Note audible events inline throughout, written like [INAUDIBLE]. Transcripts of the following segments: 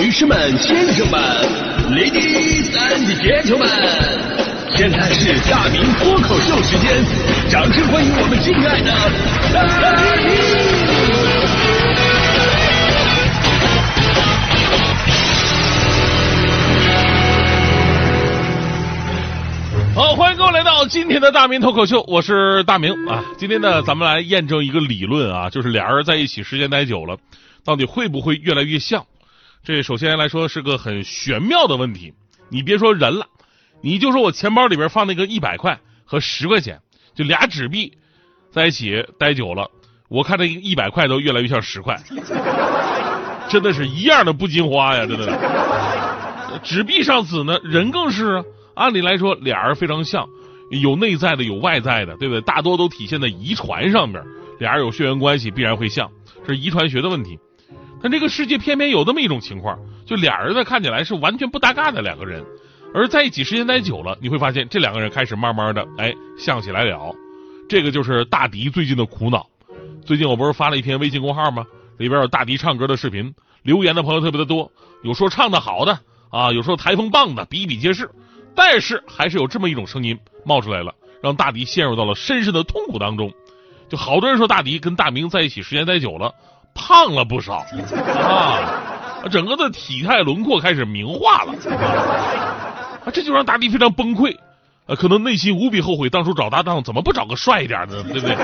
女士们、先生们，Ladies and Gentlemen，现在是大明脱口秀时间，掌声欢迎我们敬爱的大明！好，欢迎各位来到今天的大明脱口秀，我是大明啊。今天呢，咱们来验证一个理论啊，就是俩人在一起时间待久了，到底会不会越来越像？这首先来说是个很玄妙的问题。你别说人了，你就说我钱包里边放那个一百块和十块钱，就俩纸币在一起待久了，我看这一百块都越来越像十块，真的是一样的不金花呀，真的。纸币上死呢，人更是啊。按理来说，俩人非常像，有内在的，有外在的，对不对？大多都体现在遗传上面，俩人有血缘关系，必然会像，是遗传学的问题。但这个世界偏偏有这么一种情况，就俩人呢看起来是完全不搭嘎的两个人，而在一起时间待久了，你会发现这两个人开始慢慢的哎像起来了。这个就是大迪最近的苦恼。最近我不是发了一篇微信公号吗？里边有大迪唱歌的视频，留言的朋友特别的多，有说唱的好的啊，有说台风棒的，比比皆是。但是还是有这么一种声音冒出来了，让大迪陷入到了深深的痛苦当中。就好多人说大迪跟大明在一起时间待久了，胖了不少。啊，整个的体态轮廓开始明化了。啊，这就让大迪非常崩溃，呃，可能内心无比后悔当初找搭档怎么不找个帅一点的，对不对？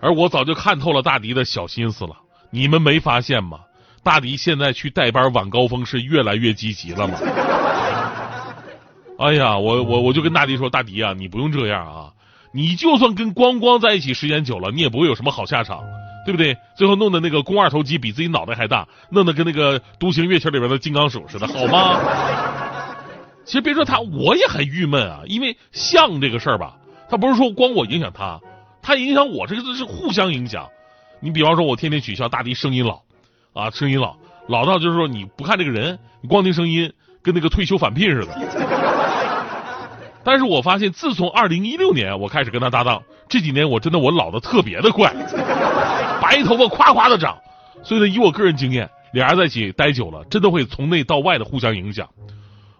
而我早就看透了大迪的小心思了，你们没发现吗？大迪现在去代班晚高峰是越来越积极了吗？哎呀，我我我就跟大迪说，大迪啊，你不用这样啊，你就算跟光光在一起时间久了，你也不会有什么好下场，对不对？最后弄的那个肱二头肌比自己脑袋还大，弄得跟那个独行月球里边的金刚手似的，好吗？[LAUGHS] 其实别说他，我也很郁闷啊，因为像这个事儿吧，他不是说光我影响他，他影响我，这个是互相影响。你比方说，我天天取笑大迪声音老，啊，声音老，老到就是说你不看这个人，你光听声音，跟那个退休返聘似的。但是我发现，自从二零一六年我开始跟他搭档，这几年我真的我老的特别的快，白头发夸夸的长。所以呢，以我个人经验，俩人在一起待久了，真的会从内到外的互相影响。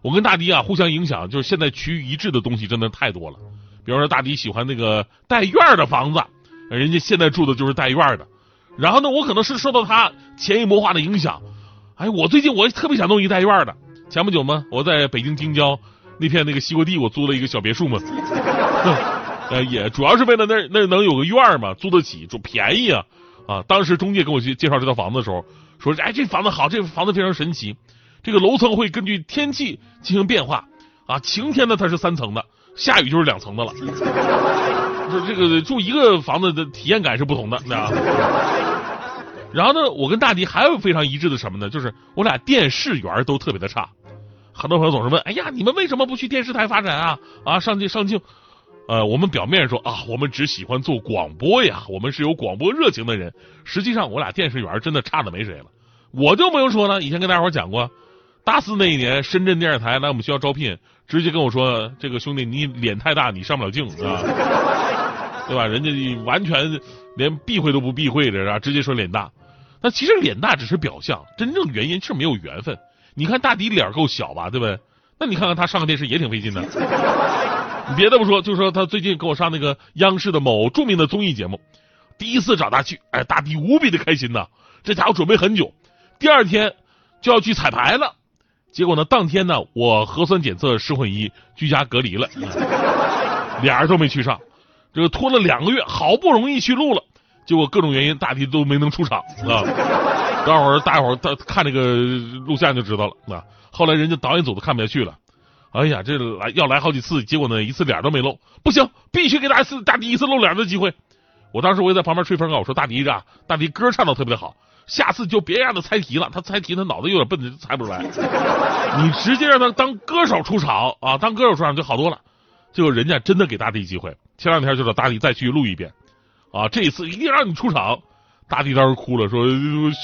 我跟大迪啊，互相影响，就是现在趋于一致的东西真的太多了。比方说，大迪喜欢那个带院儿的房子，人家现在住的就是带院儿的。然后呢，我可能是受到他潜移默化的影响，哎，我最近我特别想弄一带院儿的。前不久嘛，我在北京京郊。那片那个西瓜地，我租了一个小别墅嘛，呃，也主要是为了那那能有个院嘛，租得起，就便宜啊啊！当时中介给我去介绍这套房子的时候，说，哎，这房子好，这房子非常神奇，这个楼层会根据天气进行变化啊，晴天呢它是三层的，下雨就是两层的了，这这个住一个房子的体验感是不同的，那。[LAUGHS] 然后呢，我跟大迪还有非常一致的什么呢？就是我俩电视缘都特别的差。很多朋友总是问：“哎呀，你们为什么不去电视台发展啊？啊，上镜上镜。”呃，我们表面说啊，我们只喜欢做广播呀，我们是有广播热情的人。实际上，我俩电视员真的差的没谁了。我就不用说了，以前跟大伙讲过，大四那一年，深圳电视台来我们学校招聘，直接跟我说：“这个兄弟，你脸太大，你上不了镜啊，[LAUGHS] 对吧？”人家完全连避讳都不避讳的，直接说脸大。那其实脸大只是表象，真正原因是没有缘分。你看大迪脸够小吧，对不对？那你看看他上个电视也挺费劲的。你 [LAUGHS] 别的不说，就说他最近给我上那个央视的某著名的综艺节目，第一次找他去，哎，大迪无比的开心呐。这家伙准备很久，第二天就要去彩排了。结果呢，当天呢，我核酸检测失混一，居家隔离了，[LAUGHS] 俩人都没去上。这个拖了两个月，好不容易去录了，结果各种原因，大迪都没能出场啊。待会儿大伙儿他看这个录像就知道了。那后来人家导演组都看不下去了，哎呀，这来要来好几次，结果呢一次脸都没露，不行，必须给大次大迪一次露脸的机会。我当时我也在旁边吹风啊，我说大迪啊，大迪歌唱的特别好，下次就别让他猜题了，他猜题他脑子有点笨，就猜不出来。你直接让他当歌手出场啊，当歌手出场就好多了。结果人家真的给大迪机会，前两天就说大迪再去录一遍，啊，这一次一定让你出场。大迪当时哭了，说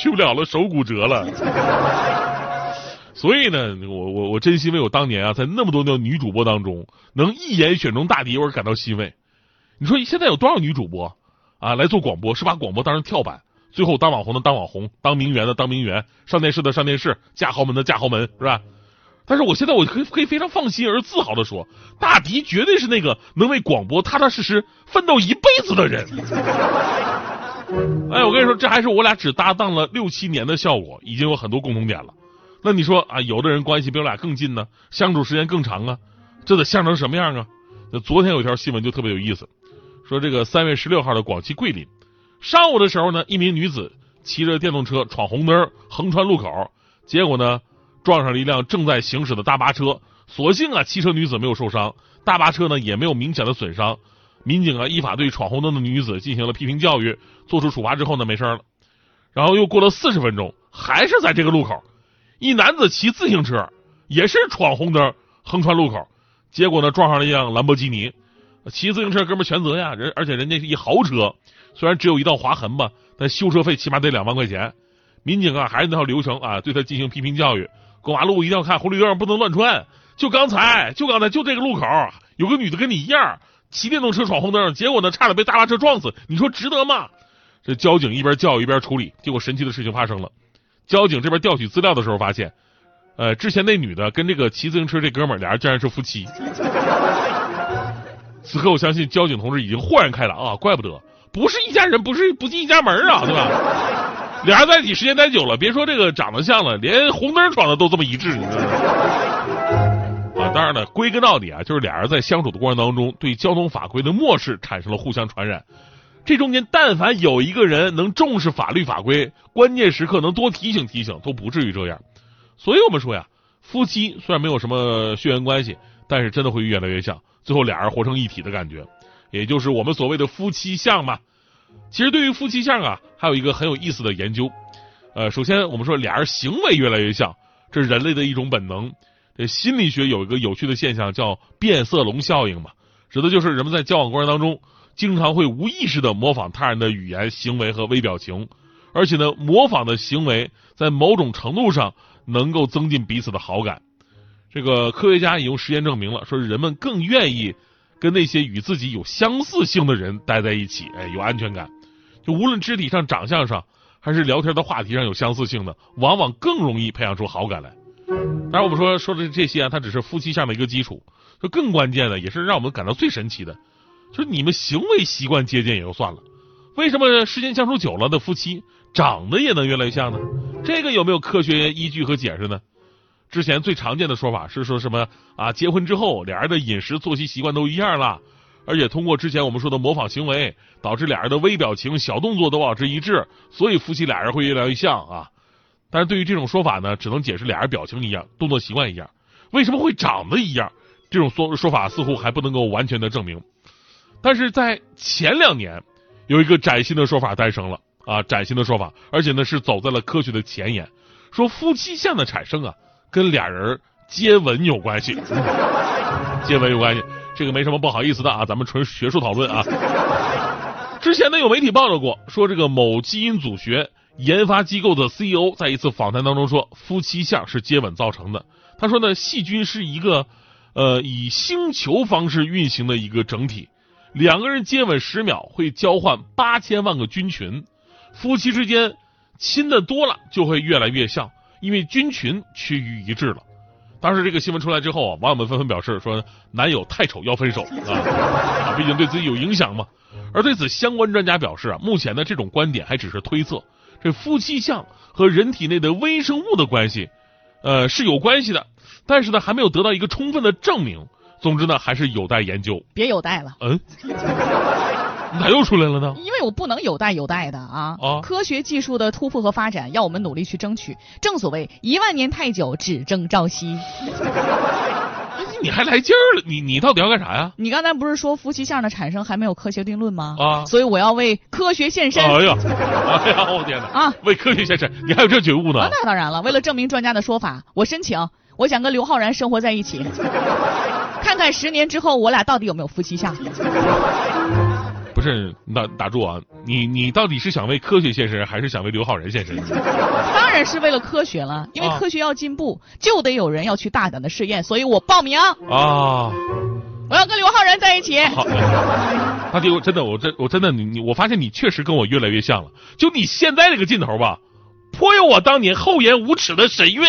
去不了了，手骨折了。[LAUGHS] 所以呢，我我我真欣慰，我当年啊，在那么多的女主播当中，能一眼选中大迪，我是感到欣慰。你说现在有多少女主播啊来做广播，是把广播当成跳板，最后当网红的当网红，当名媛的当名媛，上电视的上电视，嫁豪门的嫁豪门，是吧？但是我现在我可以可以非常放心而自豪的说，大迪绝对是那个能为广播踏踏实实奋斗一辈子的人。哎，我跟你说，这还是我俩只搭档了六七年的效果，已经有很多共同点了。那你说啊，有的人关系比我俩更近呢，相处时间更长啊，这得像成什么样啊？那昨天有一条新闻就特别有意思，说这个三月十六号的广西桂林，上午的时候呢，一名女子骑着电动车闯红灯横穿路口，结果呢撞上了一辆正在行驶的大巴车，所幸啊汽车女子没有受伤，大巴车呢也没有明显的损伤。民警啊依法对闯红灯的女子进行了批评教育，做出处罚之后呢没事了。然后又过了四十分钟，还是在这个路口，一男子骑自行车也是闯红灯横穿路口，结果呢撞上了一辆兰博基尼。骑自行车哥们全责呀，人而且人家是一豪车，虽然只有一道划痕吧，但修车费起码得两万块钱。民警啊还是那套流程啊，对他进行批评教育，过马路一定要看红绿灯，不能乱穿。就刚才，就刚才，就这个路口，有个女的跟你一样。骑电动车闯红灯，结果呢，差点被大巴车撞死。你说值得吗？这交警一边叫一边处理，结果神奇的事情发生了。交警这边调取资料的时候发现，呃，之前那女的跟这个骑自行车这哥们儿俩人竟然是夫妻。此刻我相信交警同志已经豁然开朗啊，怪不得不是一家人，不是不进一家门啊，对吧？俩人在一起时间待久了，别说这个长得像了，连红灯闯的都这么一致，你知道吗？当然了，归根到底啊，就是俩人在相处的过程当中，对交通法规的漠视产生了互相传染。这中间，但凡有一个人能重视法律法规，关键时刻能多提醒提醒，都不至于这样。所以我们说呀，夫妻虽然没有什么血缘关系，但是真的会越来越像，最后俩人活成一体的感觉，也就是我们所谓的夫妻相嘛。其实对于夫妻相啊，还有一个很有意思的研究。呃，首先我们说俩人行为越来越像，这是人类的一种本能。这心理学有一个有趣的现象，叫变色龙效应嘛，指的就是人们在交往过程当中，经常会无意识的模仿他人的语言、行为和微表情，而且呢，模仿的行为在某种程度上能够增进彼此的好感。这个科学家也用实验证明了，说人们更愿意跟那些与自己有相似性的人待在一起，哎，有安全感。就无论肢体上、长相上，还是聊天的话题上有相似性的，往往更容易培养出好感来。当然，我们说说的这些啊，它只是夫妻相的一个基础。就更关键的，也是让我们感到最神奇的，就是你们行为习惯接近也就算了，为什么时间相处久了的夫妻长得也能越来越像呢？这个有没有科学依据和解释呢？之前最常见的说法是说什么啊？结婚之后，俩人的饮食作息习惯都一样了，而且通过之前我们说的模仿行为，导致俩人的微表情、小动作都保持一致，所以夫妻俩人会越来越像啊。但是对于这种说法呢，只能解释俩人表情一样，动作习惯一样，为什么会长得一样？这种说说法似乎还不能够完全的证明。但是在前两年，有一个崭新的说法诞生了啊，崭新的说法，而且呢是走在了科学的前沿，说夫妻相的产生啊，跟俩人接吻有关系，[LAUGHS] 接吻有关系，这个没什么不好意思的啊，咱们纯学术讨论啊。之前呢有媒体报道过，说这个某基因组学。研发机构的 CEO 在一次访谈当中说，夫妻相是接吻造成的。他说呢，细菌是一个呃以星球方式运行的一个整体，两个人接吻十秒会交换八千万个菌群，夫妻之间亲的多了就会越来越像，因为菌群趋于一致了。当时这个新闻出来之后啊，网友们纷纷表示说，男友太丑要分手啊，毕竟对自己有影响嘛。而对此，相关专家表示啊，目前的这种观点还只是推测。这夫妻相和人体内的微生物的关系，呃是有关系的，但是呢还没有得到一个充分的证明。总之呢还是有待研究。别有待了。嗯，[LAUGHS] 咋又出来了呢？因为我不能有待有待的啊！啊，科学技术的突破和发展要我们努力去争取。正所谓一万年太久，只争朝夕。你还来劲儿了？你你到底要干啥呀？你刚才不是说夫妻相的产生还没有科学定论吗？啊，所以我要为科学献身。哎呀，哎呀，我天哪！啊，为科学献身，你还有这觉悟呢？那当然了，为了证明专家的说法，我申请，我想跟刘昊然生活在一起，[LAUGHS] 看看十年之后我俩到底有没有夫妻相。不是，打打住啊！你你到底是想为科学献身，还是想为刘昊然献身？当然是为了科学了，因为科学要进步，就得有人要去大胆的试验，所以我报名。啊！我要跟刘昊然在一起。好。大弟，我真的，我真我真的你你，我发现你确实跟我越来越像了。就你现在这个劲头吧，颇有我当年厚颜无耻的神韵。